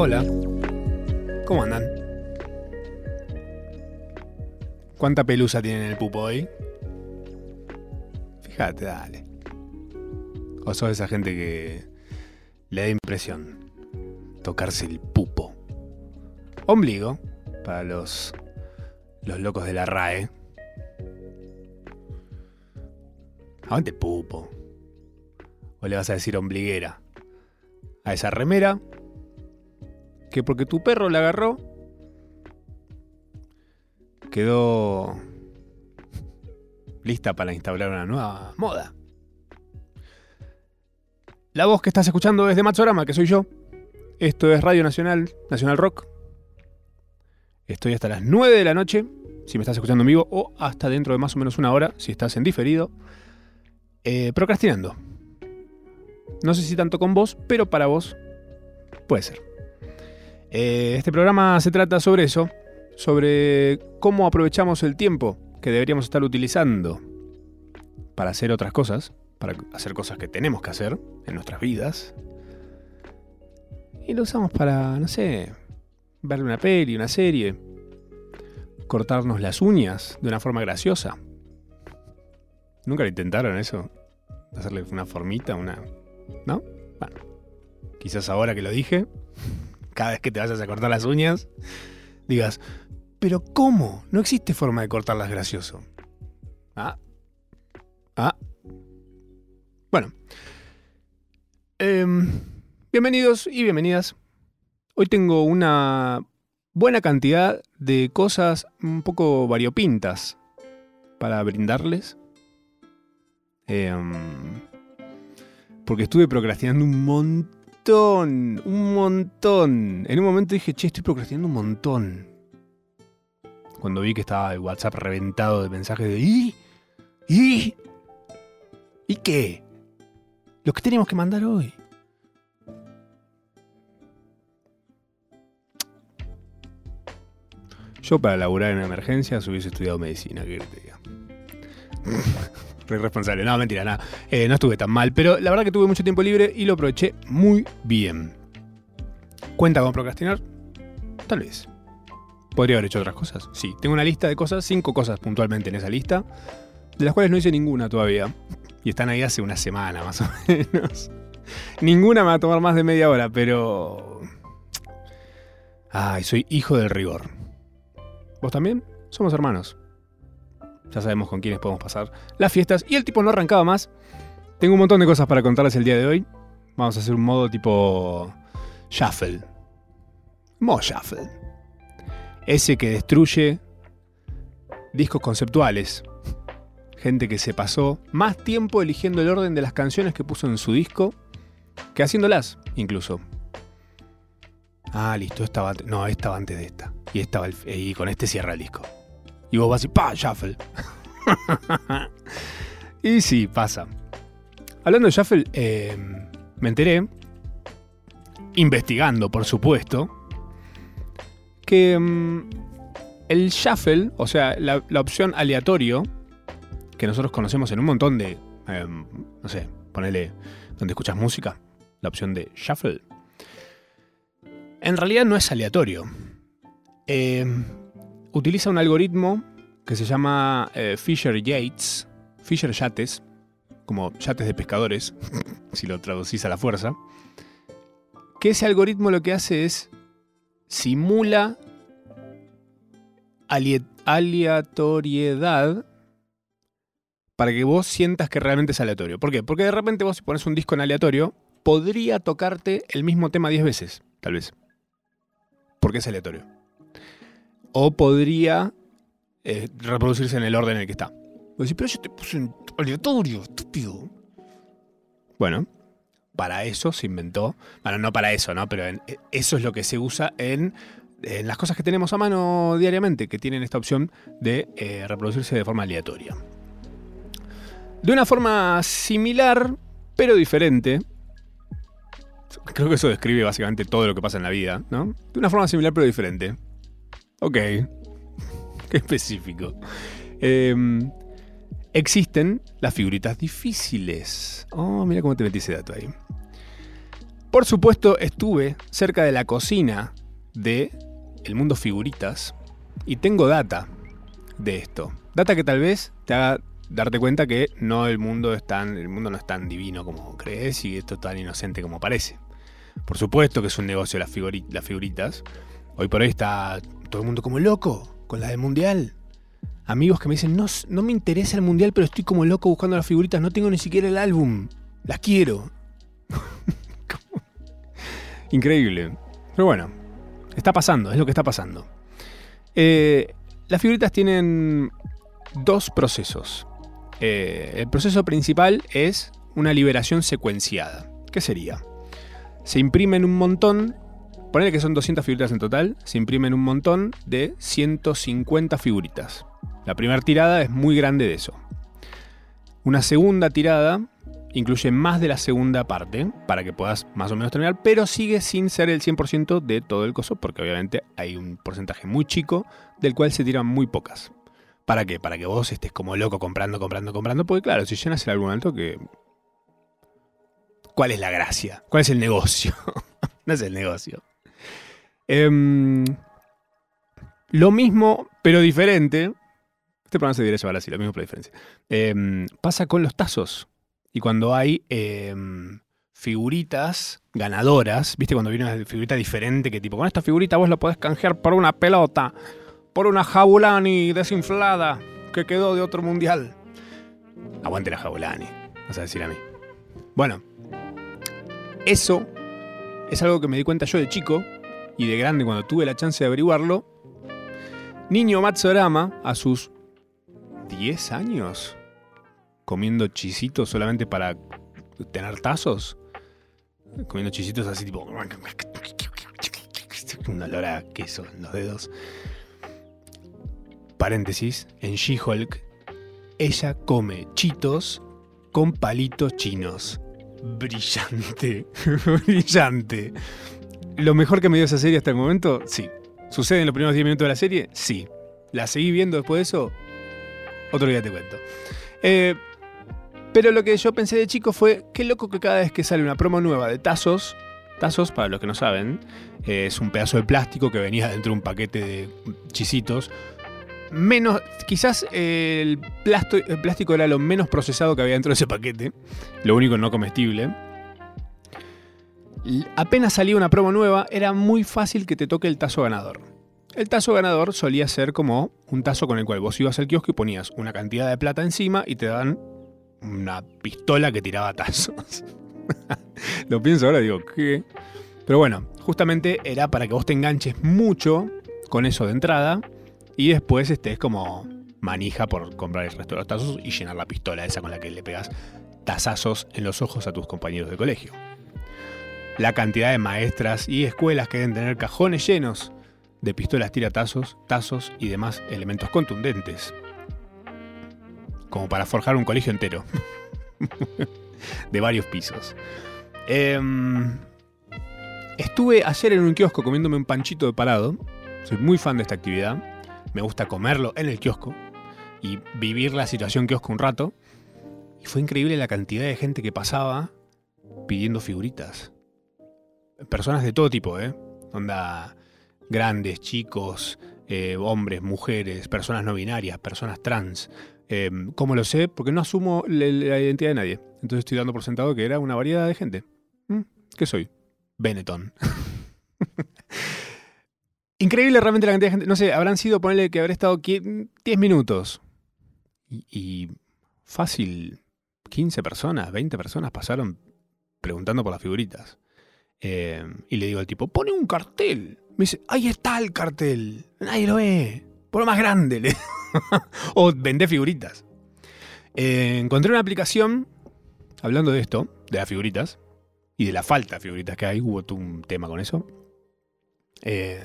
Hola. ¿Cómo andan? ¿Cuánta pelusa tienen en el pupo hoy? Fíjate, dale. O sos esa gente que le da impresión tocarse el pupo. Ombligo, para los, los locos de la RAE. Aguante pupo. O le vas a decir ombliguera a esa remera que porque tu perro la agarró quedó lista para instaurar una nueva moda. La voz que estás escuchando es de Matsorama, que soy yo. Esto es Radio Nacional, Nacional Rock. Estoy hasta las 9 de la noche, si me estás escuchando en vivo, o hasta dentro de más o menos una hora, si estás en diferido, eh, procrastinando. No sé si tanto con vos, pero para vos puede ser. Eh, este programa se trata sobre eso, sobre cómo aprovechamos el tiempo que deberíamos estar utilizando para hacer otras cosas, para hacer cosas que tenemos que hacer en nuestras vidas. Y lo usamos para, no sé, ver una peli, una serie, cortarnos las uñas de una forma graciosa. ¿Nunca lo intentaron eso? Hacerle una formita, una... ¿No? Bueno, quizás ahora que lo dije, cada vez que te vayas a cortar las uñas, digas, pero ¿cómo? No existe forma de cortarlas gracioso. Ah. Ah. Bueno. Em, bienvenidos y bienvenidas. Hoy tengo una buena cantidad de cosas un poco variopintas para brindarles. Em, porque estuve procrastinando un montón, un montón. En un momento dije, che, estoy procrastinando un montón. Cuando vi que estaba el WhatsApp reventado de mensajes de ¿y? ¿y? ¿y qué? Lo que tenemos que mandar hoy. Yo para laburar en emergencias hubiese estudiado medicina, que te. Re responsable. No, mentira, nada. Eh, no estuve tan mal, pero la verdad que tuve mucho tiempo libre y lo aproveché muy bien. ¿Cuenta con procrastinar? Tal vez. ¿Podría haber hecho otras cosas? Sí. Tengo una lista de cosas, cinco cosas puntualmente en esa lista, de las cuales no hice ninguna todavía. Y están ahí hace una semana más o menos. ninguna me va a tomar más de media hora, pero... Ay, soy hijo del rigor. ¿Vos también? Somos hermanos. Ya sabemos con quiénes podemos pasar las fiestas. Y el tipo no arrancaba más. Tengo un montón de cosas para contarles el día de hoy. Vamos a hacer un modo tipo shuffle. Modo shuffle. Ese que destruye discos conceptuales. Gente que se pasó más tiempo eligiendo el orden de las canciones que puso en su disco que haciéndolas, incluso. Ah, listo, estaba. No, estaba antes de esta. Y, estaba y con este cierra el disco. Y vos vas y ¡pa! Shuffle. y sí, pasa. Hablando de Shuffle, eh, me enteré, investigando por supuesto, que mm, el Shuffle, o sea, la, opción aleatorio, que nosotros conocemos en un montón de, eh, no sé, ponele donde escuchas música, la opción de Shuffle, en realidad no es aleatorio. Utiliza un algoritmo que se llama eh, Fisher Yates, Fisher Yates, como yates de pescadores, si lo traducís a la fuerza, que ese algoritmo lo que hace es simula aleatoriedad para que vos sientas que realmente es aleatorio. ¿Por qué? Porque de repente vos si pones un disco en aleatorio, podría tocarte el mismo tema 10 veces, tal vez. Porque es aleatorio. O podría eh, reproducirse en el orden en el que está. Vos decís, pero yo te puse en aleatorio, estúpido. Bueno, para eso se inventó. Bueno, no para eso, ¿no? Pero en- eh, eso es lo que se usa en, en las cosas que tenemos a mano diariamente, que tienen esta opción de eh, reproducirse de forma aleatoria. De una forma similar, pero diferente. Creo que eso describe básicamente todo lo que pasa en la vida, ¿no? De una forma similar, pero diferente. Ok. Qué específico. Em, existen las figuritas difíciles. Oh, mira cómo te metí ese dato ahí. Por supuesto, estuve cerca de la cocina de El Mundo Figuritas y tengo data de esto. Data que tal vez te haga darte cuenta que no el mundo es tan, el mundo no es tan divino como crees y esto es tan inocente como parece. Por supuesto que es un negocio las, las figuritas. Hoy por hoy está todo el mundo como loco con la del mundial. Amigos que me dicen, no, no me interesa el mundial, pero estoy como loco buscando las figuritas, no tengo ni siquiera el álbum. Las quiero. Increíble. Pero bueno, está pasando, es lo que está pasando. Eh, las figuritas tienen dos procesos. Eh, el proceso principal es una liberación secuenciada. ¿Qué sería? Se imprimen un montón, ponele que son 200 figuritas en total, se imprimen un montón de 150 figuritas. La primera tirada es muy grande de eso. Una segunda tirada incluye más de la segunda parte para que puedas más o menos terminar, pero sigue sin ser el 100% de todo el coso, porque obviamente hay un porcentaje muy chico del cual se tiran muy pocas. ¿Para qué? Para que vos estés como loco comprando, comprando, comprando, porque claro, si llenas el álbum alto que... ¿Cuál es la gracia? ¿Cuál es el negocio? no es el negocio. Em, lo mismo, pero diferente. Este programa se debería llevar así, lo mismo pero diferencia. Em, pasa con los tazos. Y cuando hay em, figuritas ganadoras, ¿viste? Cuando viene una figurita diferente, que tipo, con esta figurita vos la podés canjear por una pelota, por una Jabulani desinflada que quedó de otro mundial. Aguante la Jabulani, vas a decir a mí. Bueno, eso es algo que me di cuenta yo de chico y de grande cuando tuve la chance de averiguarlo. Niño Matsurama, a sus 10 años, comiendo chisitos solamente para tener tazos. Comiendo chisitos así tipo... Un olor a queso en los dedos. Paréntesis, en She-Hulk, ella come chitos con palitos chinos. Brillante, brillante. ¿Lo mejor que me dio esa serie hasta el momento? Sí. ¿Sucede en los primeros 10 minutos de la serie? Sí. ¿La seguí viendo después de eso? Otro día te cuento. Eh, pero lo que yo pensé de chico fue, qué loco que cada vez que sale una promo nueva de tazos, tazos, para los que no saben, eh, es un pedazo de plástico que venía dentro de un paquete de chisitos. Menos, quizás el, el plástico era lo menos procesado que había dentro de ese paquete, lo único no comestible. Apenas salía una promo nueva, era muy fácil que te toque el tazo ganador. El tazo ganador solía ser como un tazo con el cual vos ibas al kiosco y ponías una cantidad de plata encima y te dan una pistola que tiraba tazos. Lo pienso ahora, digo, ¿qué? Pero bueno, justamente era para que vos te enganches mucho con eso de entrada y después estés como manija por comprar el resto de los tazos y llenar la pistola esa con la que le pegas tazazos en los ojos a tus compañeros de colegio. La cantidad de maestras y escuelas que deben tener cajones llenos de pistolas tiratazos, tazos y demás elementos contundentes como para forjar un colegio entero. de varios pisos. Em, estuve ayer en un kiosco comiéndome un panchito de parado. Soy muy fan de esta actividad. Me gusta comerlo en el kiosco y vivir la situación kiosco un rato. Y fue increíble la cantidad de gente que pasaba pidiendo figuritas. Personas de todo tipo, ¿eh? Onda grandes, chicos, eh, hombres, mujeres, personas no binarias, personas trans, Em, ¿Cómo lo sé? Porque no asumo la, identidad de nadie. Entonces estoy dando por sentado que era una variedad de gente. Mm, ¿Qué soy? Benetton. Increíble realmente la cantidad de gente. No sé, habrán sido, ponerle que habré estado 10 minutos. Y, fácil, 15 personas, 20 personas pasaron preguntando por las figuritas. Em, y le digo al tipo, pone un cartel. Me dice, ahí está el cartel. Nadie lo ve. Por lo más grande. O vender figuritas. Eh, encontré una aplicación, hablando de esto, de las figuritas, y de la falta de figuritas que hay, hubo un tema con eso. Eh,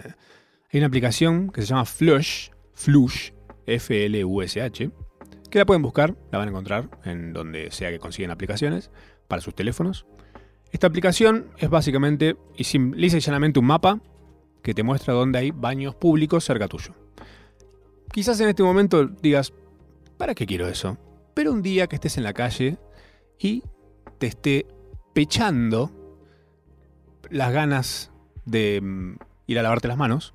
hay una aplicación que se llama Flush, Flush, F-L-U-S-H, que la pueden buscar, la van a encontrar en donde sea que consiguen aplicaciones para sus teléfonos. Esta aplicación es básicamente y lisa y llanamente un mapa que te muestra dónde hay baños públicos cerca tuyo. Quizás en este momento digas, ¿para qué quiero eso? Pero un día que estés en la calle y te esté pechando las ganas de mm, ir a lavarte las manos,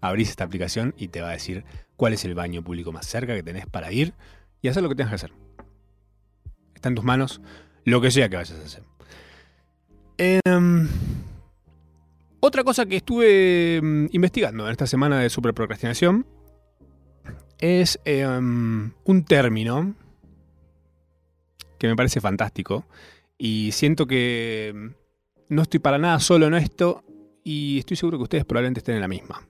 abrís esta aplicación y te va a decir cuál es el baño público más cerca que tenés para ir y hacer lo que tengas que hacer. Está en tus manos lo que sea que vayas a hacer. Em, otra cosa que estuve mm, investigando en esta semana de superprocrastinación es em, un término que me parece fantástico y siento que no estoy para nada solo en esto y estoy seguro que ustedes probablemente estén en la misma.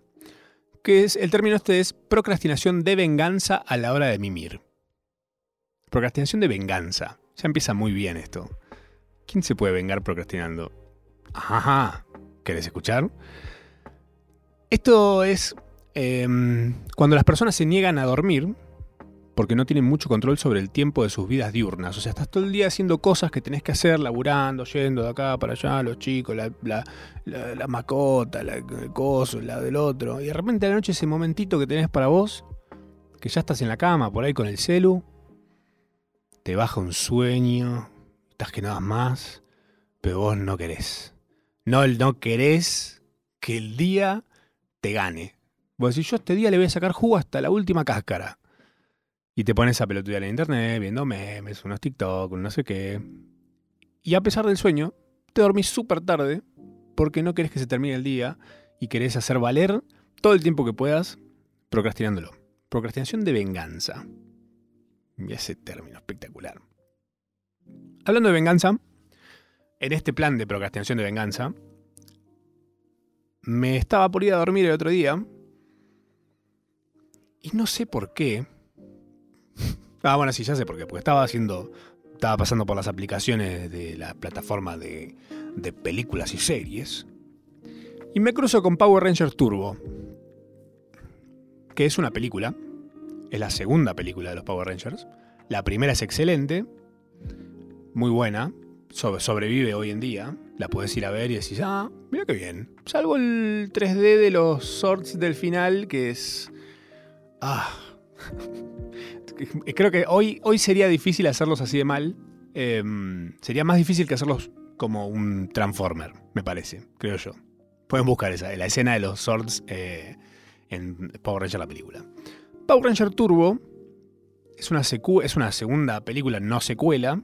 Que es, el término este es procrastinación de venganza a la hora de mimir. Procrastinación de venganza. Ya empieza muy bien esto. ¿Quién se puede vengar procrastinando? Ajá. ¿Querés escuchar? Esto es em, cuando las personas se niegan a dormir porque no tienen mucho control sobre el tiempo de sus vidas diurnas. O sea, estás todo el día haciendo cosas que tenés que hacer, laburando, yendo de acá para allá, los chicos, la, la, macota, el coso, la del otro. Y de repente a la noche ese momentito que tenés para vos, que ya estás en la cama, por ahí con el celu, te baja un sueño, estás que no das más, pero vos no querés. No, no querés que el día te gane. Vos decís, yo este día le voy a sacar jugo hasta la última cáscara. Y te pones a pelotudear en internet, viendo memes, unos TikTok, no sé qué. Y a pesar del sueño, te dormís súper tarde porque no querés que se termine el día y querés hacer valer todo el tiempo que puedas procrastinándolo. Procrastinación de venganza. Y ese término espectacular. Hablando de venganza, en este plan de procrastinación de venganza, me estaba por ir a dormir el otro día y no sé por qué. Ah, bueno, sí, ya sé por qué. Porque estaba haciendo. Estaba pasando por las aplicaciones de la plataforma de, de películas y series. Y me cruzo con Power Rangers Turbo. Que es una película. Es la segunda película de los Power Rangers. La primera es excelente. Muy buena sobrevive hoy en día, la puedes ir a ver y decís, ah, mira qué bien. Salvo el 3D de los sorts del final, que es. Ah. Creo que hoy, hoy sería difícil hacerlos así de mal. Em, sería más difícil que hacerlos como un Transformer, me parece, creo yo. Pueden buscar esa, la escena de los swords eh, en Power Ranger la película. Power Ranger Turbo es una, es una segunda película no secuela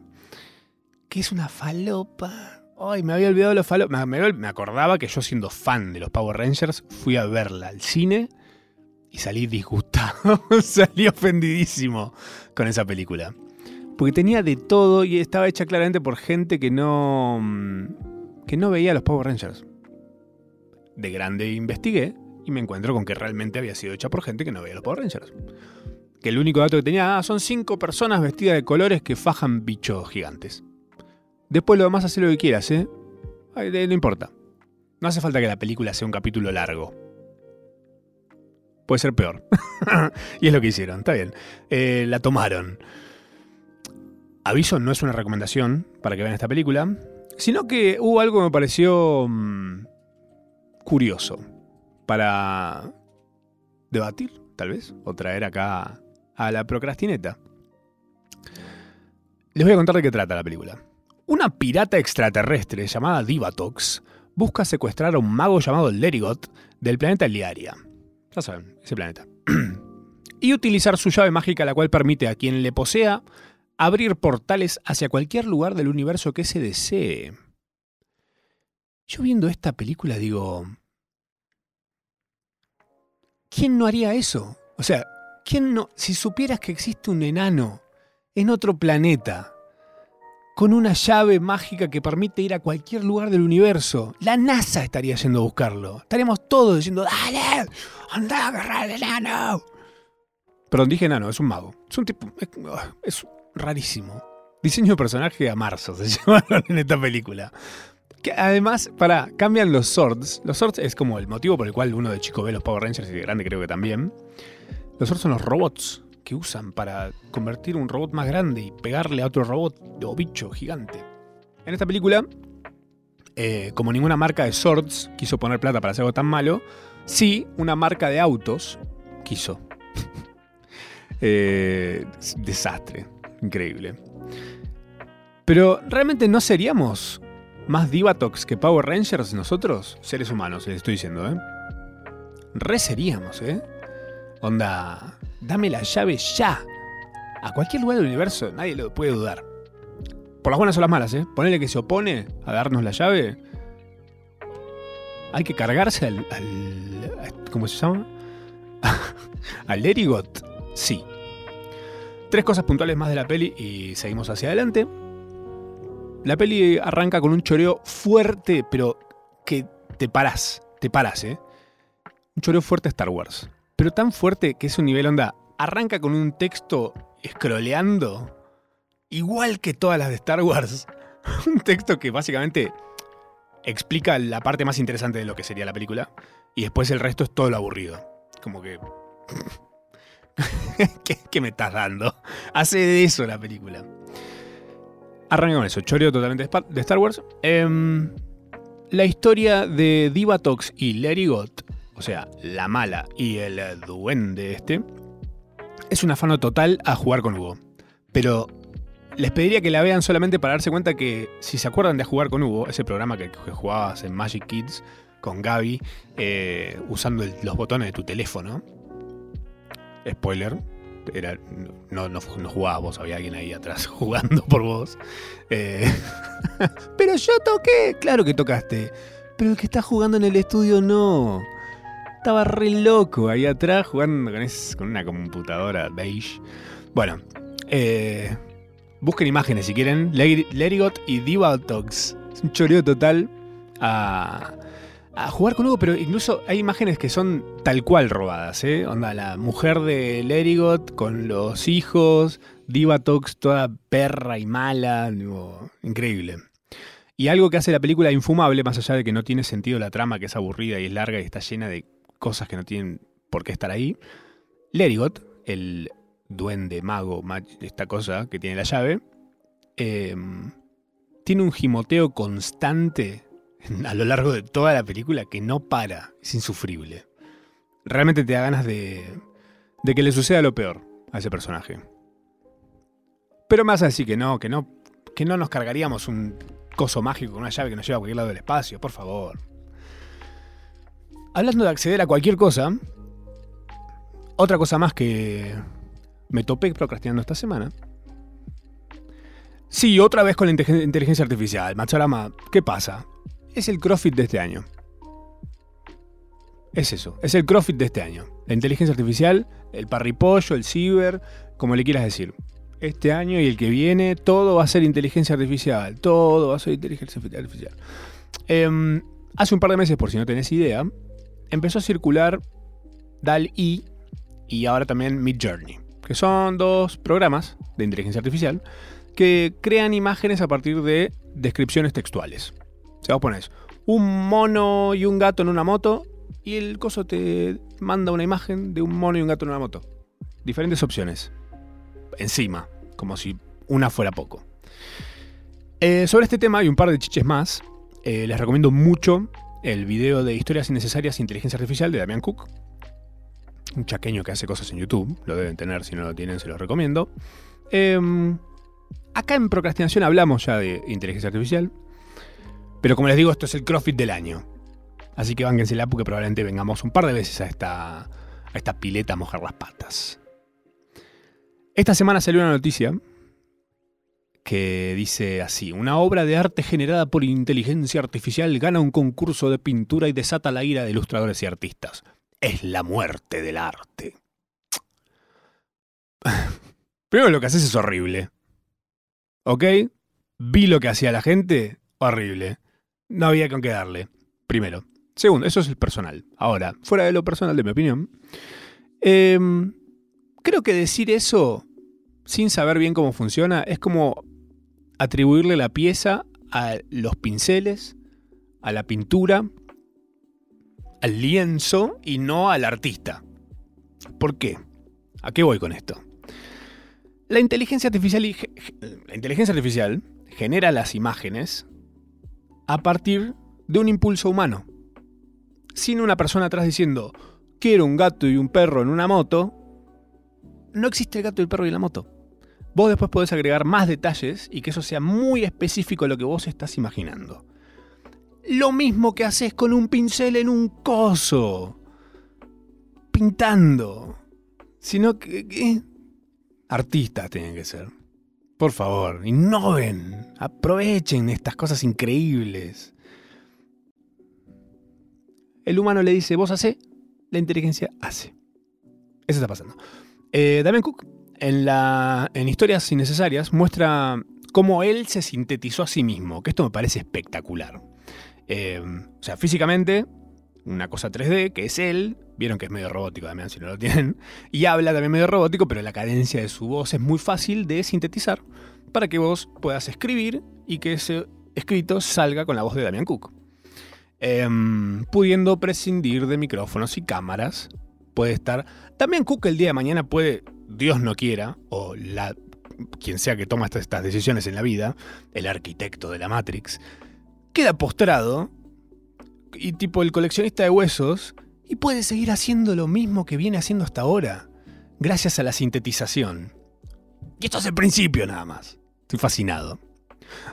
que es una falopa. Ay, me había olvidado los falopas. Me, acordaba que yo, siendo fan de los Power Rangers, fui a verla al cine y salí disgustado. salí ofendidísimo con esa película. Porque tenía de todo y estaba hecha claramente por gente que no. Mm, que no veía los Power Rangers. De grande investigué y me encuentro con que realmente había sido hecha por gente que no veía los Power Rangers. Que el único dato que tenía ah, son cinco personas vestidas de colores que fajan bichos gigantes. Después lo demás hacer lo que quieras, ¿eh? No importa. No hace falta que la película sea un capítulo largo. Puede ser peor. y es lo que hicieron, está bien. Eh, la tomaron. Aviso, no es una recomendación para que vean esta película, sino que hubo algo que me pareció mm, curioso para debatir, tal vez, o traer acá a la procrastineta. Les voy a contar de qué trata la película. Una pirata extraterrestre llamada Divatox busca secuestrar a un mago llamado Lerigot del planeta Liaria. Ya saben, ese planeta. y utilizar su llave mágica, la cual permite a quien le posea abrir portales hacia cualquier lugar del universo que se desee. Yo viendo esta película digo, ¿quién no haría eso? O sea, ¿quién no? Si supieras que existe un enano en otro planeta con una llave mágica que permite ir a cualquier lugar del universo. La NASA estaría yendo a buscarlo. Estaríamos todos diciendo, dale, anda a agarrar al enano. Perdón, dije enano, es un mago. Es un tipo, es, rarísimo. Diseño de personaje a marzo se llamaron en esta película. Que además, para, cambian los swords. Los swords es como el motivo por el cual uno de chico ve los Power Rangers y de grande creo que también. Los swords son los robots que usan para convertir un robot más grande y pegarle a otro robot o bicho gigante. En esta película, eh, como ninguna marca de swords quiso poner plata para hacer algo tan malo, sí una marca de autos quiso. Eh, desastre, increíble. Pero realmente no seríamos más Divatox que Power Rangers nosotros, seres humanos, les estoy diciendo, ¿eh? Re seríamos, ¿eh? Onda, dame la llave ya. A cualquier lugar del universo, nadie lo puede dudar. Por las buenas o las malas, ¿eh? Ponele que se opone a darnos la llave. Hay que cargarse al. al ¿Cómo se llama? al Lerigot. Sí. Tres cosas puntuales más de la peli y seguimos hacia adelante. La peli arranca con un choreo fuerte, pero que te paras, te paras, ¿eh? Un choreo fuerte Star Wars. Pero tan fuerte que es un nivel onda. Arranca con un texto scrolleando, igual que todas las de Star Wars. un texto que básicamente explica la parte más interesante de lo que sería la película. Y después el resto es todo lo aburrido. Como que. ¿Qué, me estás dando? Hace de eso la película. Arranca con eso, choreo totalmente de Star Wars. Em, la historia de Divatox y Larry Got, o sea, la mala y el duende este, es un afano total a jugar con Hugo. Pero les pediría que la vean solamente para darse cuenta que, si se acuerdan de jugar con Hugo, ese programa que, jugabas en Magic Kids con Gaby, eh, usando los botones de tu teléfono. Spoiler, era, no, no, no vos, había alguien ahí atrás jugando por vos. Eh, pero yo toqué, claro que tocaste. Pero el que está jugando en el estudio no. Estaba re loco ahí atrás jugando con, con una computadora beige. Bueno, eh, busquen imágenes si quieren. Lerigot y Diva Es un choreo total a a jugar con Hugo, pero incluso hay imágenes que son tal cual robadas, ¿eh? Onda, la mujer de Lerigot con los hijos, Divatox toda perra y mala, increíble. Y algo que hace la película infumable, más allá de que no tiene sentido la trama, que es aburrida y es larga y está llena de cosas que no tienen por qué estar ahí, Lerigot, el duende, mago, esta cosa que tiene la llave, em, tiene un gimoteo constante a lo largo de toda la película que no para, es insufrible. Realmente te da ganas de, de que le suceda lo peor a ese personaje. Pero más así que no, que no, que no nos cargaríamos un coso mágico con una llave que nos lleva a cualquier lado del espacio, por favor. Hablando de acceder a cualquier cosa, otra cosa más que me topé procrastinando esta semana. Sí, otra vez con la inteligencia artificial. Macharama, ¿qué pasa? Es el CrossFit de este año. Es eso, es el CrossFit de este año. La inteligencia artificial, el parripollo, el ciber, como le quieras decir. Este año y el que viene, todo va a ser inteligencia artificial. Todo va a ser inteligencia artificial. Em, hace un par de meses, por si no tenés idea, empezó a circular DAL-E y ahora también Midjourney, que son dos programas de inteligencia artificial que crean imágenes a partir de descripciones textuales. O sea, vos pones un mono y un gato en una moto y el coso te manda una imagen de un mono y un gato en una moto. Diferentes opciones. Encima, como si una fuera poco. Eh, sobre este tema hay un par de chiches más. Eh, les recomiendo mucho el video de Historias Innecesarias e Inteligencia Artificial de Damian Cook. Un chaqueño que hace cosas en YouTube. Lo deben tener, si no lo tienen, se los recomiendo. Em, acá en Procrastinación hablamos ya de inteligencia artificial. Pero como les digo, esto es el CrossFit del año. Así que la porque probablemente vengamos un par de veces a esta, a esta pileta a mojar las patas. Esta semana salió una noticia que dice así, una obra de arte generada por inteligencia artificial gana un concurso de pintura y desata la ira de ilustradores y artistas. Es la muerte del arte. Primero lo que haces es horrible. ¿Ok? Vi lo que hacía la gente, horrible no había con qué darle. Primero. Segundo, eso es el personal. Ahora, fuera de lo personal, de mi opinión, em, creo que decir eso sin saber bien cómo funciona es como atribuirle la pieza a los pinceles, a la pintura, al lienzo y no al artista. ¿Por qué? ¿A qué voy con esto? La inteligencia artificial, la inteligencia artificial genera las imágenes a partir de un impulso humano. Sin una persona atrás diciendo, quiero un gato y un perro en una moto, no existe el gato, el perro y la moto. Vos después podés agregar más detalles y que eso sea muy específico a lo que vos estás imaginando. lo mismo que haces con un pincel en un coso. Pintando. Sino que... que artistas tienen que ser. Por favor, innoven. Aprovechen estas cosas increíbles. El humano le dice, vos hace, la inteligencia hace. Eso está pasando. Eh, Damian Cook, en, la, en Historias Innecesarias, muestra cómo él se sintetizó a sí mismo, que esto me parece espectacular. Eh, o sea, físicamente, una cosa 3D, que es él, vieron que es medio robótico también, si no lo tienen, y habla también medio robótico, pero la cadencia de su voz es muy fácil de sintetizar para que vos puedas escribir y que ese escrito salga con la voz de Damian Cook. Em, pudiendo prescindir de micrófonos y cámaras, puede estar... Damian Cook el día de mañana puede, Dios no quiera, o la, quien sea que toma estas, estas decisiones en la vida, el arquitecto de la Matrix, queda postrado y tipo el coleccionista de huesos y puede seguir haciendo lo mismo que viene haciendo hasta ahora, gracias a la sintetización. Y esto es el principio nada más. Estoy fascinado.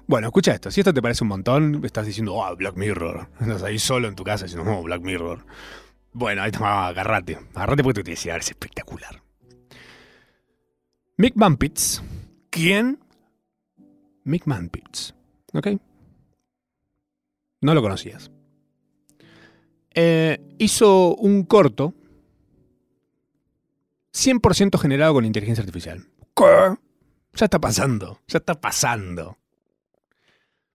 Bueno, escucha esto. Si esto te parece un montón, estás diciendo, oh, Black Mirror. Estás ahí solo en tu casa diciendo, oh, Black Mirror. Bueno, ahí está, agarrate. Agarrate porque te voy a decir, es espectacular. Mick. ¿Quién? Mick. ¿Ok? No lo conocías. Eh, hizo un corto 100% generado con inteligencia artificial. ¿Qué? Ya está pasando, ya está pasando.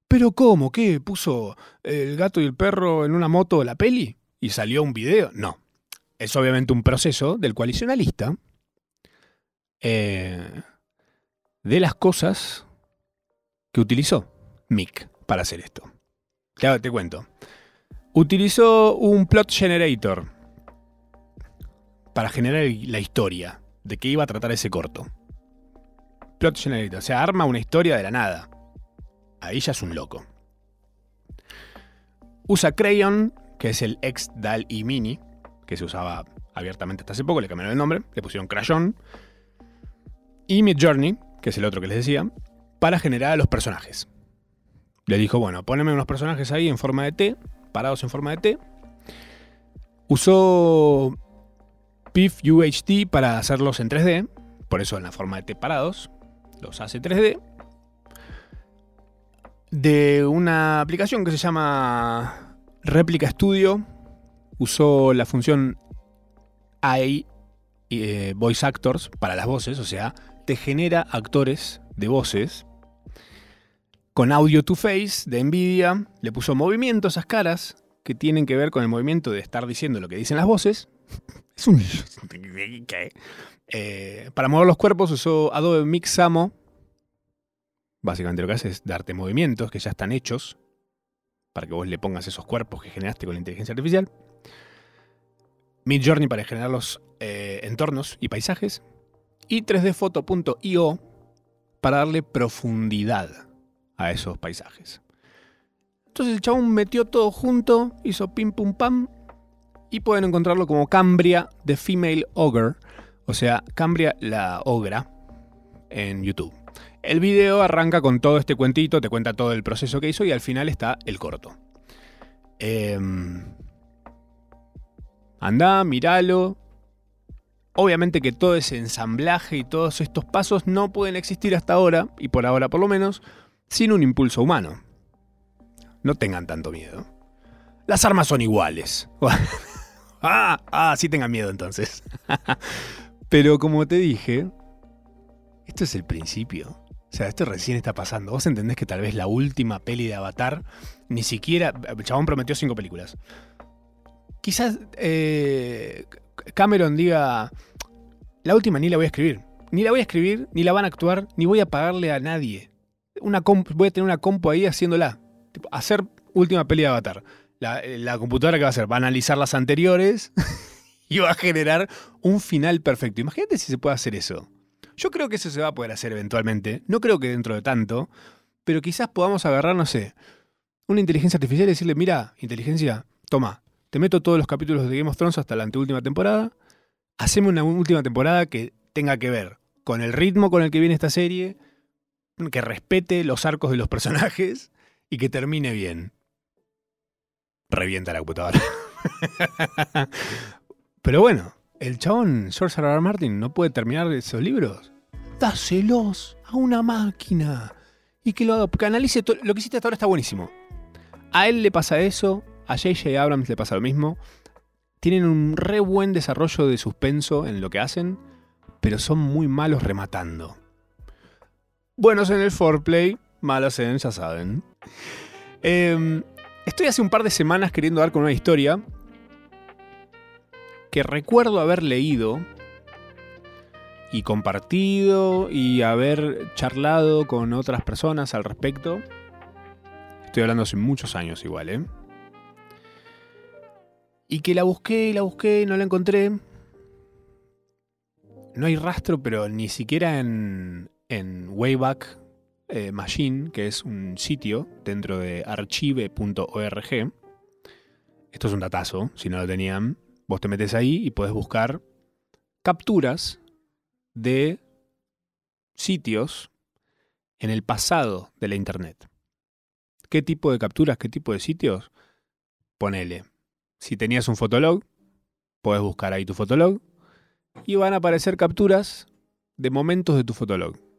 ¿Pero cómo? ¿Qué? ¿Puso el gato y el perro en una moto de la peli? ¿Y salió un video? No. Es obviamente un proceso del cual hice una lista eh, de las cosas que utilizó Mick para hacer esto. Claro, te cuento. Utilizó un plot generator para generar la historia de qué iba a tratar ese corto. Plot generator, o sea, arma una historia de la nada. Ahí ya es un loco. Usa Crayon, que es el ex DAL y Mini, que se usaba abiertamente hasta hace poco, le cambiaron el nombre, le pusieron Crayon. Y Midjourney, que es el otro que les decía, para generar a los personajes. Le dijo, bueno, poneme unos personajes ahí en forma de T, parados en forma de T. Usó PIF UHD para hacerlos en 3D, por eso en la forma de T parados, los hace 3D. De una aplicación que se llama Replica Studio, usó la función AI eh, Voice Actors para las voces, o sea, te genera actores de voces con Audio to Face de Nvidia, le puso movimiento a esas caras que tienen que ver con el movimiento de estar diciendo lo que dicen las voces. es un... Eh, para mover los cuerpos usó Adobe Mixamo. Básicamente lo que hace es darte movimientos que ya están hechos para que vos le pongas esos cuerpos que generaste con la inteligencia artificial. Midjourney para generar los eh, entornos y paisajes. Y 3dfoto.io para darle profundidad a esos paisajes. Entonces el chabón metió todo junto, hizo pim pum pam y pueden encontrarlo como Cambria The Female Ogre, o sea, Cambria la ogra en YouTube. El video arranca con todo este cuentito, te cuenta todo el proceso que hizo y al final está el corto. Eh, anda, míralo. Obviamente que todo ese ensamblaje y todos estos pasos no pueden existir hasta ahora, y por ahora por lo menos, sin un impulso humano. No tengan tanto miedo. Las armas son iguales. ah, ah, sí tengan miedo entonces. Pero como te dije, esto es el principio. O sea, esto recién está pasando. Vos entendés que tal vez la última peli de Avatar, ni siquiera... El chabón prometió cinco películas. Quizás eh, Cameron diga, la última ni la voy a escribir. Ni la voy a escribir, ni la van a actuar, ni voy a pagarle a nadie una voy a tener una compu ahí haciéndola. hacer última peli de Avatar. La, computadora que va a hacer va a analizar las anteriores y va a generar un final perfecto. Imagínate si se puede hacer eso. Yo creo que eso se va a poder hacer eventualmente. No creo que dentro de tanto. Pero quizás podamos agarrar, no sé, una inteligencia artificial y decirle, mira, inteligencia, toma, te meto todos los capítulos de Game of Thrones hasta la anteúltima temporada. Haceme una última temporada que tenga que ver con el ritmo con el que viene esta serie, que respete los arcos de los personajes y que termine bien. revienta la computadora. Pero bueno, el chabón George R. R. Martin no puede terminar esos libros. Dáselos a una máquina. Y que lo canalice. Lo que hiciste hasta ahora está buenísimo. A él le pasa eso. A J.J. Abrams le pasa lo mismo. Tienen un re buen desarrollo de suspenso en lo que hacen. Pero son muy malos rematando. Buenos en el foreplay, malos en, ya saben. Em, estoy hace un par de semanas queriendo dar con una historia que recuerdo haber leído y compartido y haber charlado con otras personas al respecto. Estoy hablando hace muchos años igual, ¿eh? Y que la busqué y la busqué y no la encontré. No hay rastro, pero ni siquiera en, en Wayback eh, Machine, que es un sitio dentro de archive.org. Esto es un datazo, si no lo tenían. Vos te metes ahí y podés buscar capturas de sitios en el pasado de la Internet. ¿Qué tipo de capturas, qué tipo de sitios? Ponele. Si tenías un fotolog, podés buscar ahí tu fotolog y van a aparecer capturas de momentos de tu fotolog.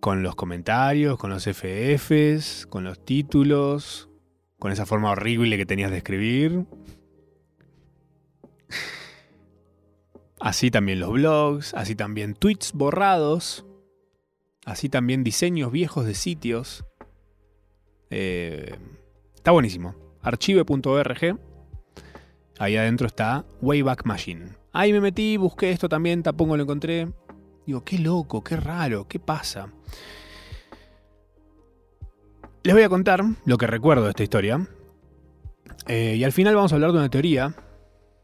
Con los comentarios, con los FFs, con los títulos, con esa forma horrible que tenías de escribir. Así también los blogs, así también tweets borrados, así también diseños viejos de sitios. Eh, está buenísimo. Archive.org. Ahí adentro está Wayback Machine. Ahí me metí, busqué esto también, tampoco lo encontré. Digo, qué loco, qué raro, qué pasa. Les voy a contar lo que recuerdo de esta historia. Eh, y al final vamos a hablar de una teoría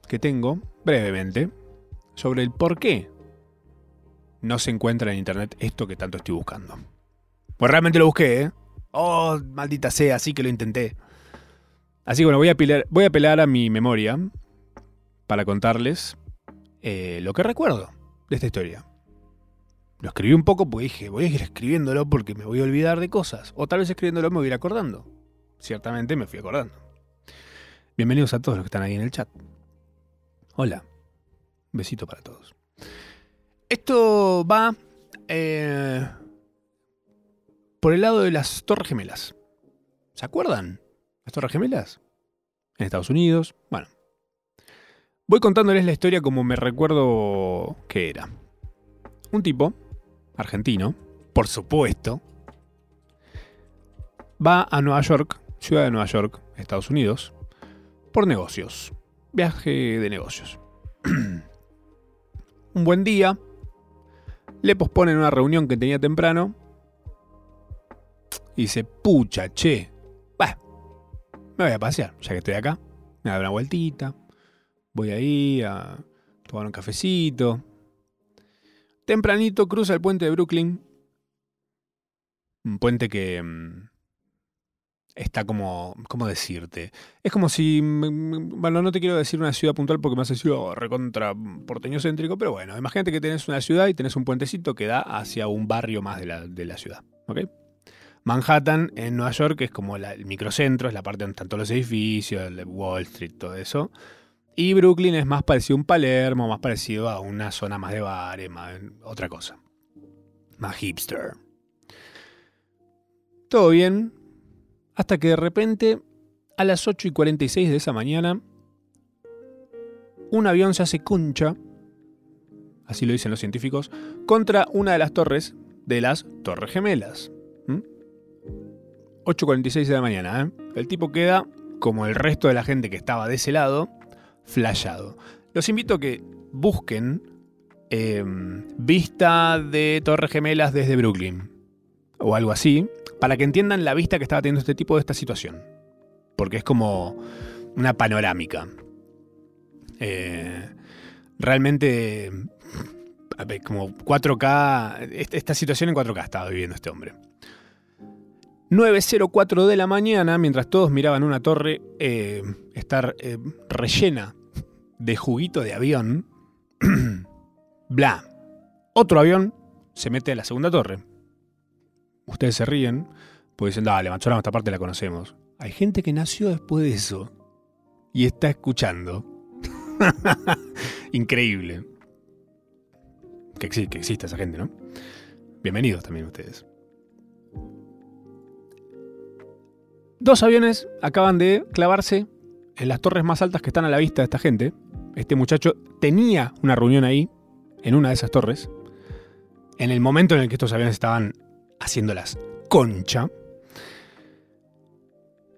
que tengo, brevemente, sobre el por qué no se encuentra en internet esto que tanto estoy buscando. Pues realmente lo busqué, ¿eh? Oh, maldita sea, así que lo intenté. Así que bueno, voy a, apelar, voy a apelar mi memoria para contarles eh, lo que recuerdo de esta historia. Lo escribí un poco porque dije, voy a ir escribiéndolo porque me voy a olvidar de cosas. O tal vez escribiéndolo me voy a ir acordando. Ciertamente me fui acordando. Bienvenidos a todos los que están ahí en el chat. Hola. Un besito para todos. Esto va eh, por el lado de las Torres Gemelas. ¿Se acuerdan? Las Torres Gemelas. En Estados Unidos. Bueno. Voy contándoles la historia como me recuerdo que era. Un tipo, argentino, por supuesto, va a Nueva York, ciudad de Nueva York, Estados Unidos, por negocios. Viaje de negocios. un buen día, le posponen una reunión que tenía temprano y dice, pucha, che, bah, me voy a pasear, ya que estoy acá, me voy a dar una vueltita, voy ahí a tomar un cafecito. Tempranito cruza el puente de Brooklyn, un puente que... Mm, está como, ¿cómo decirte? Es como si, mm, mm, bueno, no te quiero decir una ciudad puntual porque me hace sido oh, recontra porteño céntrico, pero bueno, imagínate que tenés una ciudad y tenés un puentecito que da hacia un barrio más de la, ciudad, ¿ok? Manhattan en Nueva York es como el microcentro, es la parte donde están todos los edificios, Wall Street, todo eso. Y Brooklyn es más parecido a un Palermo, más parecido a una zona más de bares, otra cosa. Más hipster. Todo bien, hasta que de repente, a las 8 y 46 de esa mañana, un avión se hace concha, así lo dicen los científicos, contra una de las torres de las Torres Gemelas. 8.46 de la mañana. ¿eh? El tipo queda, como el resto de la gente que estaba de ese lado, Los invito a que busquen em, vista de Torres Gemelas desde Brooklyn. O algo así para que entiendan la vista que estaba teniendo este tipo de esta situación. Porque es como una panorámica. Eh, realmente, como 4K, esta situación en 4K estaba viviendo este hombre. 9.04 de la mañana, mientras todos miraban una torre eh, estar eh, rellena de juguito de avión, bla, otro avión se mete a la segunda torre ustedes se ríen, pues dicen, dale, Macholama, esta parte la conocemos. Hay gente que nació después de eso y está escuchando. Increíble. Que, que existe esa gente, ¿no? Bienvenidos también ustedes. Dos aviones acaban de clavarse en las torres más altas que están a la vista de esta gente. Este muchacho tenía una reunión ahí, en una de esas torres, en el momento en el que estos aviones estaban haciéndolas concha.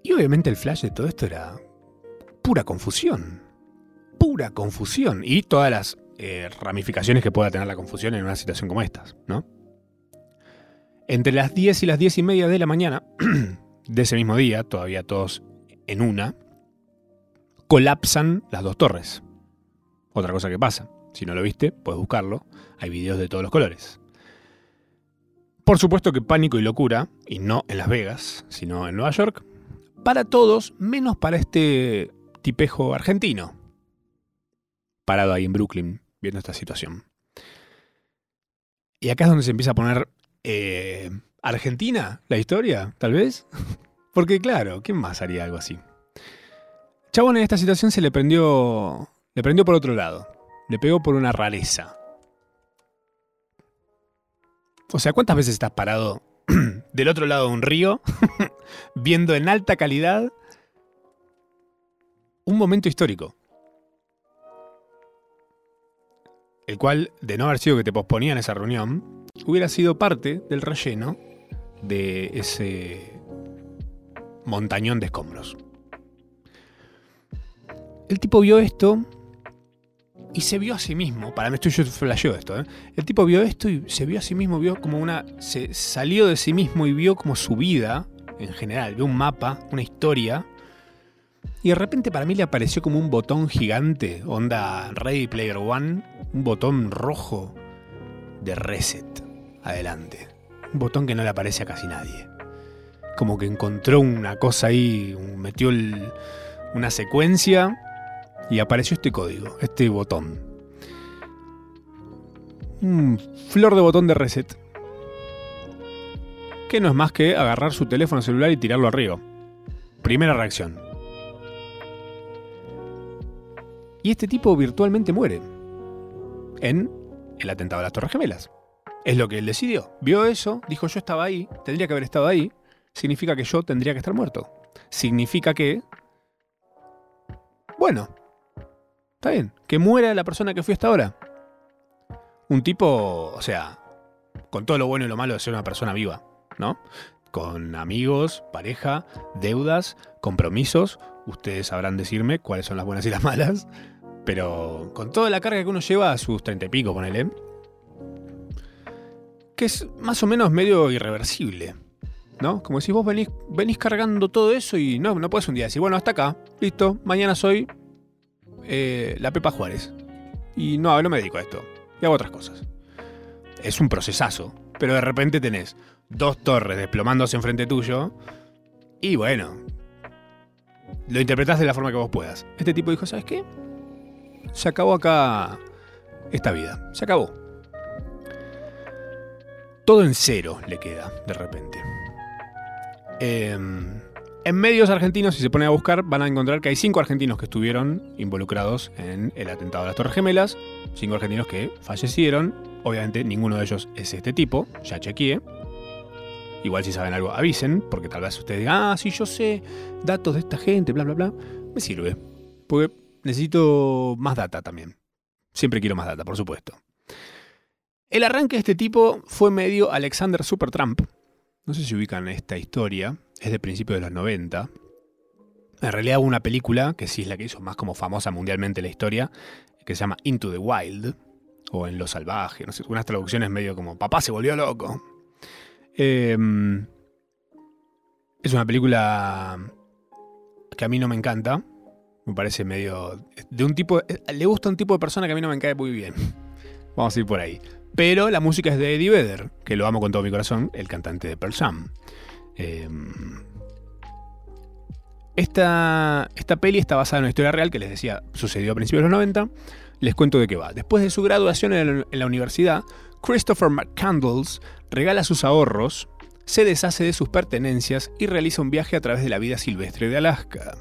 Y obviamente el flash de todo esto era pura confusión. Pura confusión. Y todas las eh, ramificaciones que pueda tener la confusión en una situación como esta, ¿no? Entre las 10 y las 10 y media de la mañana de ese mismo día, todavía todos en una, colapsan las dos torres. Otra cosa que pasa, si no lo viste, puedes buscarlo, hay videos de todos los colores. Por supuesto que pánico y locura, y no en Las Vegas, sino en Nueva York, para todos, menos para este tipejo argentino, parado ahí en Brooklyn, viendo esta situación. Y acá es donde se empieza a poner eh, Argentina, la historia, tal vez. Porque claro, ¿quién más haría algo así? Chabón en esta situación se le prendió, le prendió por otro lado. Le pegó por una rareza. O sea, ¿cuántas veces estás parado del otro lado de un río, viendo en alta calidad un momento histórico? El cual, de no haber sido que te posponían esa reunión, hubiera sido parte del relleno de ese montañón de escombros. El tipo vio esto y se vio a sí mismo. Para mí, esto yo flasheó esto. ¿eh? El tipo vio esto y se vio a sí mismo, vio como una. Se salió de sí mismo y vio como su vida en general. Vio un mapa, una historia. Y de repente para mí le apareció como un botón gigante, onda Ready Player One, un botón rojo de reset adelante. Un botón que no le aparece a casi nadie. Como que encontró una cosa ahí, metió una secuencia y apareció este código, este botón. Un flor de botón de reset. Que no es más que agarrar su teléfono celular y tirarlo arriba. Primera reacción. Y este tipo virtualmente muere. En el atentado a las Torres Gemelas. Es lo que él decidió. Vio eso, dijo yo estaba ahí, tendría que haber estado ahí, significa que yo tendría que estar muerto. Significa que... Bueno, está bien, que muera la persona que fui hasta ahora. Un tipo, o sea, con todo lo bueno y lo malo de ser una persona viva, ¿no? Con amigos, pareja, deudas, compromisos. Ustedes sabrán decirme cuáles son las buenas y las malas. Pero con toda la carga que uno lleva a sus treinta y pico, ponele, que es más o menos medio irreversible. ¿No? Como si vos venís, venís cargando todo eso y no, no puedes un día decir, bueno, hasta acá, listo, mañana soy eh, la Pepa Juárez. Y no, no me dedico a esto. Y hago otras cosas. Es un procesazo. Pero de repente tenés dos torres desplomándose enfrente tuyo. Y bueno. Lo interpretás de la forma que vos puedas. Este tipo dijo, ¿sabes qué? Se acabó acá esta vida. Se acabó todo en cero le queda de repente. Em, en medios argentinos, si se pone a buscar, van a encontrar que hay cinco argentinos que estuvieron involucrados en el atentado a las Torres Gemelas, cinco argentinos que fallecieron. Obviamente ninguno de ellos es este tipo, ya chequeé. Igual si saben algo, avisen, porque tal vez ustedes digan, ah, sí, yo sé datos de esta gente, bla, bla, bla. Me sirve, porque necesito más data también. Siempre quiero más data, por supuesto. El arranque de este tipo fue medio Alexander Supertramp. No sé si ubican esta historia. Es de principios de los 90. En realidad hubo una película, que sí es la que hizo más como famosa mundialmente la historia, que se llama Into the Wild, o En lo salvaje, no sé, unas traducciones medio como Papá se volvió loco. Em, es una película que a mí no me encanta. Me parece medio. de un tipo. Le gusta un tipo de persona que a mí no me cae muy bien. Vamos a ir por ahí. Pero la música es de Eddie Vedder, que lo amo con todo mi corazón, el cantante de Pearl Jam. Em, esta, esta peli está basada en una historia real que les decía sucedió a principios de los 90. Les cuento de qué va. Después de su graduación en la universidad, Christopher McCandles regala sus ahorros, se deshace de sus pertenencias y realiza un viaje a través de la vida silvestre de Alaska.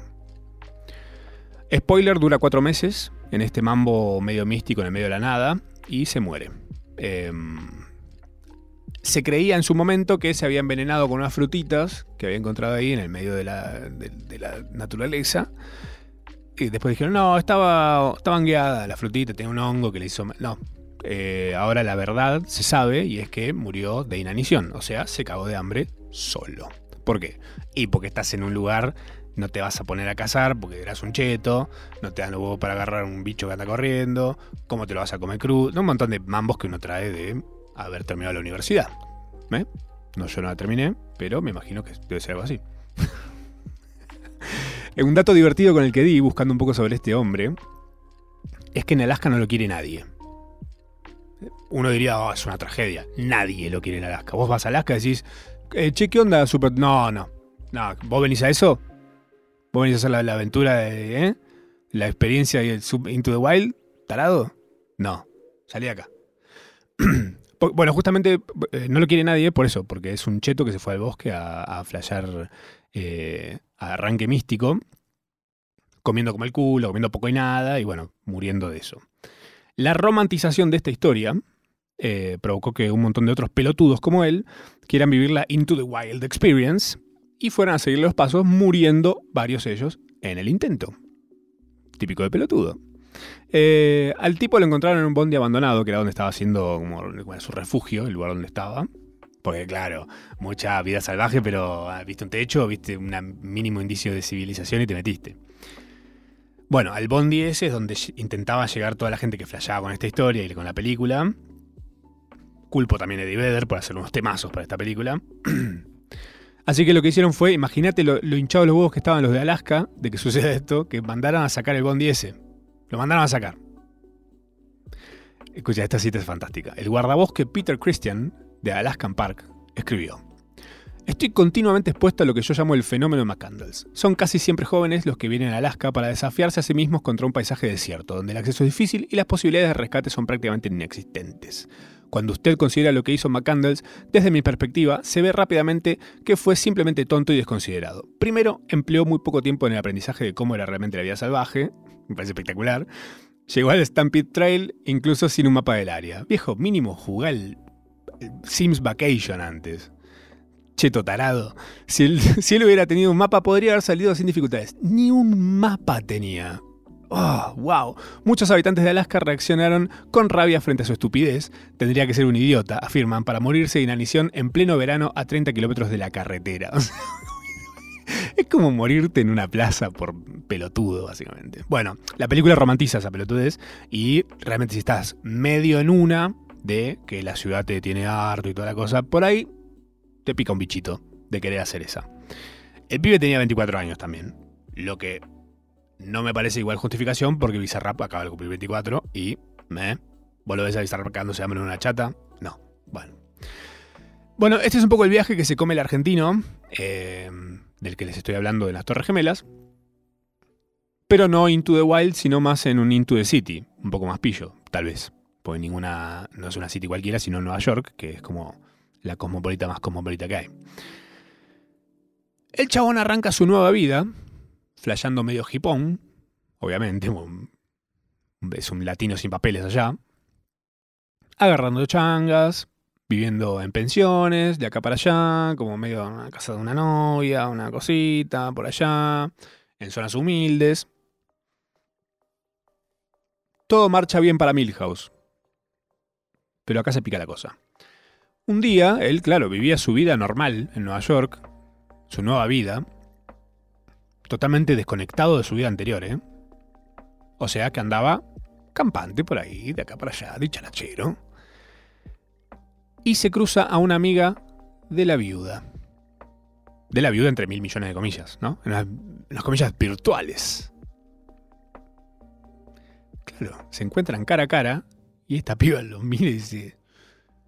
Spoiler, dura cuatro meses en este mambo medio místico en el medio de la nada y se muere. Em, se creía en su momento que se había envenenado con unas frutitas que había encontrado ahí en el medio de la, naturaleza. Y después dijeron, no, estaba, estaban guiadas la frutita, tenía un hongo que le hizo... No, eh, ahora la verdad se sabe y es que murió de inanición, o sea, se cagó de hambre solo. ¿Por qué? Y porque estás en un lugar, no te vas a poner a cazar porque eras un cheto, no te dan los huevos para agarrar un bicho que anda corriendo, cómo te lo vas a comer crudo, un montón de mambos que uno trae de haber terminado la universidad. ¿eh? No, yo no la terminé, pero me imagino que debe ser algo así. un dato divertido con el que di, buscando un poco sobre este hombre, es que en Alaska no lo quiere nadie. Uno diría, oh, es una tragedia. Nadie lo quiere en Alaska. Vos vas a Alaska y decís, eh, che, ¿qué onda? Super... No, no. No, ¿vos venís a eso? ¿Vos venís a hacer la, aventura de, ¿eh? La experiencia y el Into the Wild? ¿Tarado? No. Salí de acá. Bueno, justamente eh, no lo quiere nadie por eso, porque es un cheto que se fue al bosque a, a flashear eh, a arranque místico, comiendo como el culo, comiendo poco y nada, y bueno, muriendo de eso. La romantización de esta historia provocó que un montón de otros pelotudos como él quieran vivir la Into the Wild Experience y fueran a seguir los pasos, muriendo varios ellos en el intento. Típico de pelotudo. Eh, al tipo lo encontraron en un bondi abandonado, que era donde estaba haciendo como, su refugio, el lugar donde estaba. Porque claro, mucha vida salvaje, pero ah, viste un techo, viste un mínimo indicio de civilización y te metiste. Bueno, al Bondi ese es donde intentaba llegar toda la gente que flasheaba con esta historia y con la película. Culpo también a Eddie Vedder por hacer unos temazos para esta película. Así que lo que hicieron fue, imagínate lo, lo hinchado los huevos que estaban los de Alaska de que suceda esto, que mandaran a sacar el Bondi ese. Lo mandaron a sacar. Escucha, esta cita es fantástica. El guardabosque Peter Christian, de Alaskan Park, escribió. Estoy continuamente expuesto a lo que yo llamo el fenómeno McCandles. Son casi siempre jóvenes los que vienen a Alaska para desafiarse a sí mismos contra un paisaje desierto, donde el acceso es difícil y las posibilidades de rescate son prácticamente inexistentes. Cuando usted considera lo que hizo McCandles, desde mi perspectiva, se ve rápidamente que fue simplemente tonto y desconsiderado. Primero, empleó muy poco tiempo en el aprendizaje de cómo era realmente la vida salvaje, me parece espectacular. Llegó al Stampede Trail incluso sin un mapa del área. Viejo, mínimo jugar el Sims Vacation antes. Cheto tarado. Si él, si él hubiera tenido un mapa, podría haber salido sin dificultades. Ni un mapa tenía. Oh, wow. Muchos habitantes de Alaska reaccionaron con rabia frente a su estupidez. Tendría que ser un idiota, afirman, para morirse de inanición en pleno verano a 30 kilómetros de la carretera. es como morirte en una plaza por pelotudo, básicamente. Bueno, la película romantiza esa pelotudez y realmente si estás medio en una de que la ciudad te tiene harto y toda la cosa, por ahí te pica un bichito de querer hacer esa. El pibe tenía 24 años también, lo que no me parece igual justificación porque Bizarrap acaba de cumplir 24 y me ves a Bizarrap cagándose hambre en una chata. No, bueno. Bueno, este es un poco el viaje que se come el argentino. Eh, del que les estoy hablando de las Torres Gemelas, pero no Into the Wild, sino más en un Into the City, un poco más pillo, tal vez, porque ninguna, no es una city cualquiera, sino Nueva York, que es como la cosmopolita más cosmopolita que hay. El chabón arranca su nueva vida, flasheando medio hipón, obviamente, es un latino sin papeles allá, agarrando changas, viviendo en pensiones, de acá para allá, como medio en una casa de una novia, una cosita, por allá, en zonas humildes. Todo marcha bien para Milhouse. Pero acá se pica la cosa. Un día, él, claro, vivía su vida normal en Nueva York, su nueva vida, totalmente desconectado de su vida anterior, ¿eh? O sea que andaba campante por ahí, de acá para allá, de charachero y se cruza a una amiga de la viuda. De la viuda entre mil millones de comillas, ¿no? En las, comillas virtuales. Claro, se encuentran cara a cara y esta piba lo mira y dice: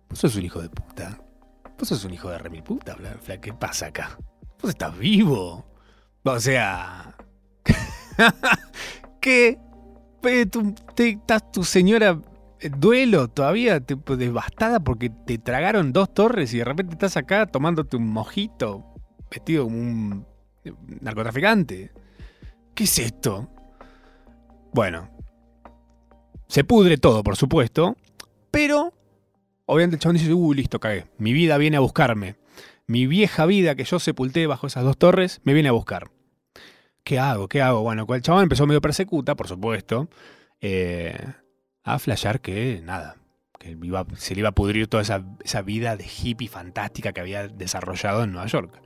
Vos sos un hijo de puta. Vos sos un hijo de remil puta, ¿qué pasa acá? Vos estás vivo. O sea. ¿Qué? Tu, tu señora eh, duelo todavía tipo, devastada porque te tragaron dos torres y de repente estás acá tomándote un mojito vestido como un eh, narcotraficante. ¿Qué es esto? Bueno, se pudre todo, por supuesto, pero obviamente el chabón dice, uh, listo, cagué. Mi vida viene a buscarme. Mi vieja vida que yo sepulté bajo esas dos torres me viene a buscar. ¿Qué hago? ¿Qué hago? Bueno, el chabón empezó medio persecuta, por supuesto, eh, a flashear que nada, que se le iba a pudrir toda esa, esa vida de hippie fantástica que había desarrollado en Nueva York.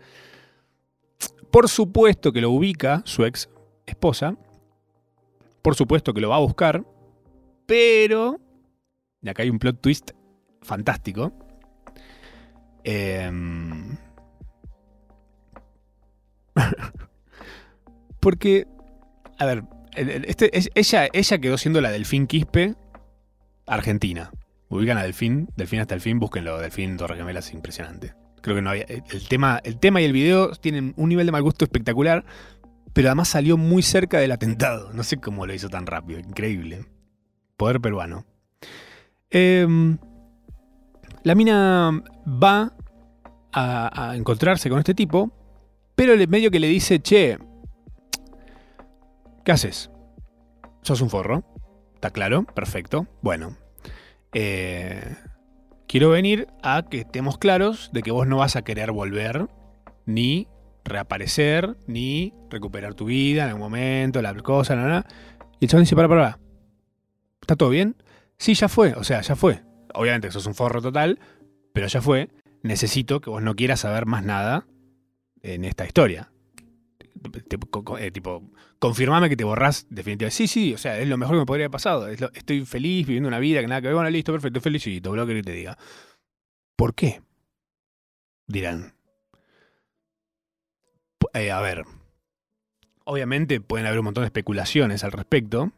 Por supuesto que lo ubica su ex esposa, por supuesto que lo va a buscar, pero, y acá hay un plot twist fantástico, em, porque, a ver, este, ella, quedó siendo la Delfín Quispe argentina. Ubican a Delfín, Delfín hasta el fin, búsquenlo, Delfín Torre Gemelas, impresionante. Creo que no había. El tema, el tema y el video tienen un nivel de mal gusto espectacular, pero además salió muy cerca del atentado. No sé cómo lo hizo tan rápido, increíble. Poder peruano. Em, la mina va a, encontrarse con este tipo, pero el medio que le dice, che, ¿qué haces? Sos un forro. ¿Está claro? Perfecto. Bueno. Eh, quiero venir a que estemos claros de que vos no vas a querer volver, ni reaparecer, ni recuperar tu vida en algún momento, la cosa, nada. Y el chabón dice, para, para, ¿está todo bien? Sí, ya fue, o sea, ya fue. Obviamente sos un forro total, pero ya fue. Necesito que vos no quieras saber más nada en esta historia. Eh, tipo, confirmame que te borrás definitivamente. Sí, sí, o sea, es lo mejor que me podría haber pasado. estoy feliz, viviendo una vida que nada que ver. Bueno, listo, perfecto, felicito, lo que te diga. ¿Por qué? Dirán. Eh, a ver. Obviamente pueden haber un montón de especulaciones al respecto.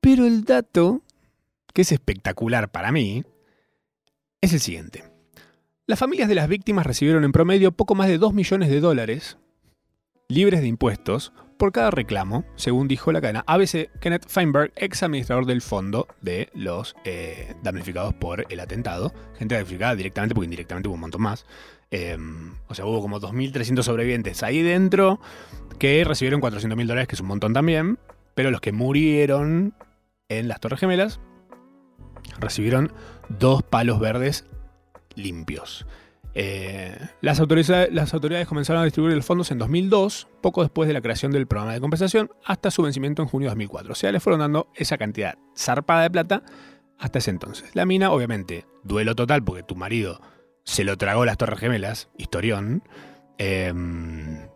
Pero el dato, que es espectacular para mí, es el siguiente. Las familias de las víctimas recibieron en promedio poco más de 2 millones de dólares libres de impuestos por cada reclamo, según dijo la cadena ABC Kenneth Feinberg, ex administrador del fondo de los eh, damnificados por el atentado. Gente damnificada directamente, porque indirectamente hubo un montón más. Em, o sea, hubo como 2.300 sobrevivientes ahí dentro que recibieron 400.000 dólares, que es un montón también. Pero los que murieron en las Torres Gemelas recibieron dos palos verdes limpios. Eh, las, autoridades, las, autoridades, comenzaron a distribuir los fondos en 2002, poco después de la creación del programa de compensación, hasta su vencimiento en junio de 2004. O sea, le fueron dando esa cantidad zarpada de plata hasta ese entonces. La mina, obviamente, duelo total porque tu marido se lo tragó las Torres Gemelas, historión. Em,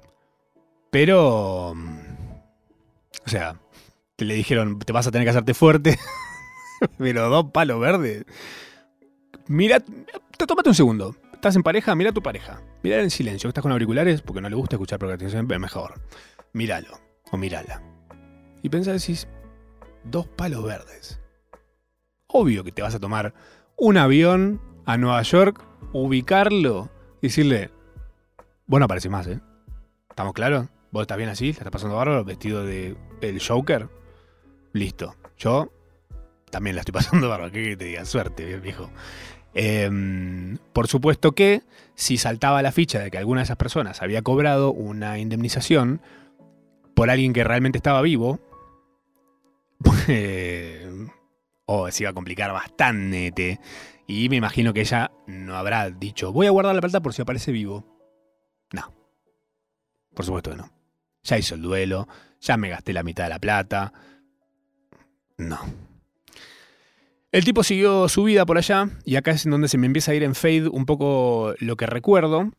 pero. O sea, te le dijeron, te vas a tener que hacerte fuerte. pero dos palos verdes. Mira, tómate un segundo. Estás en pareja, mira a tu pareja. Mira en silencio. Estás con auriculares porque no le gusta escuchar programación, pero mejor. Míralo o mírala. Y pensá, decís, dos palos verdes. Obvio que te vas a tomar un avión a Nueva York, ubicarlo y decirle, vos no más, ¿eh? ¿Estamos claros? ¿Vos estás bien así? ¿Le estás pasando bárbaro? ¿Vestido de el Joker? Listo. Yo también la estoy pasando bárbaro. ¿Qué te diga? Suerte, viejo. Em, por supuesto que si saltaba la ficha de que alguna de esas personas había cobrado una indemnización por alguien que realmente estaba vivo, pues, o se iba a complicar bastante. Y me imagino que ella no habrá dicho, voy a guardar la plata por si aparece vivo. No. Por supuesto que no. Ya hizo el duelo, ya me gasté la mitad de la plata. No. El tipo siguió su vida por allá, y acá es en donde se me empieza a ir en fade un poco lo que recuerdo.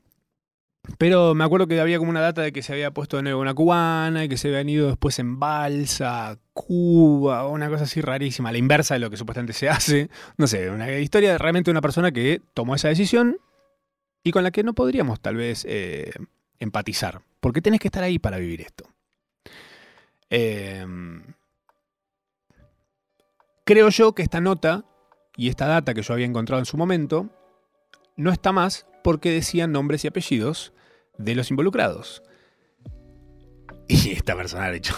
Pero me acuerdo que había como una data de que se había puesto de nuevo una cubana y que se habían ido después en balsa, Cuba, una cosa así rarísima, la inversa de lo que supuestamente se hace. No sé, una historia de realmente una persona que tomó esa decisión y con la que no podríamos tal vez eh, empatizar, porque tenés que estar ahí para vivir esto. Eh, Creo yo que esta nota y esta data que yo había encontrado en su momento no está más porque decían nombres y apellidos de los involucrados. Y esta persona ha hecho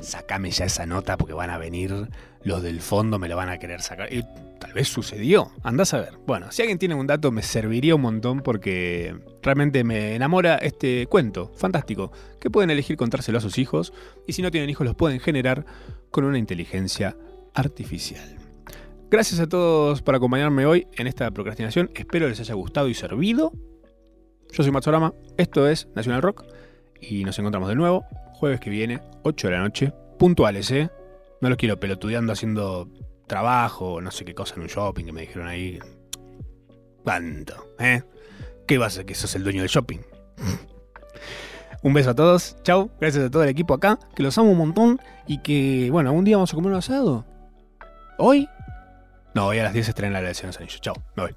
sacame ya esa nota porque van a venir los del fondo, me lo van a querer sacar. Y tal vez sucedió, andás a ver. Bueno, si alguien tiene un dato me serviría un montón porque realmente me enamora este cuento, fantástico, que pueden elegir contárselo a sus hijos y si no tienen hijos los pueden generar con una inteligencia artificial. Gracias a todos por acompañarme hoy en esta procrastinación, espero les haya gustado y servido. Yo soy Matsorama, esto es Nacional Rock y nos encontramos de nuevo jueves que viene, 8 de la noche, puntuales, ¿eh? No los quiero pelotudeando haciendo trabajo, no sé qué cosa en un shopping que me dijeron ahí. ¿Cuánto? ¿Eh? ¿Qué vas a que sos el dueño del shopping? un beso a todos, chao, gracias a todo el equipo acá, que los amo un montón y que, bueno, un día vamos a comer un asado. ¿Hoy? No, hoy a las 10 estrena la lección de los anillos. Chao, me voy.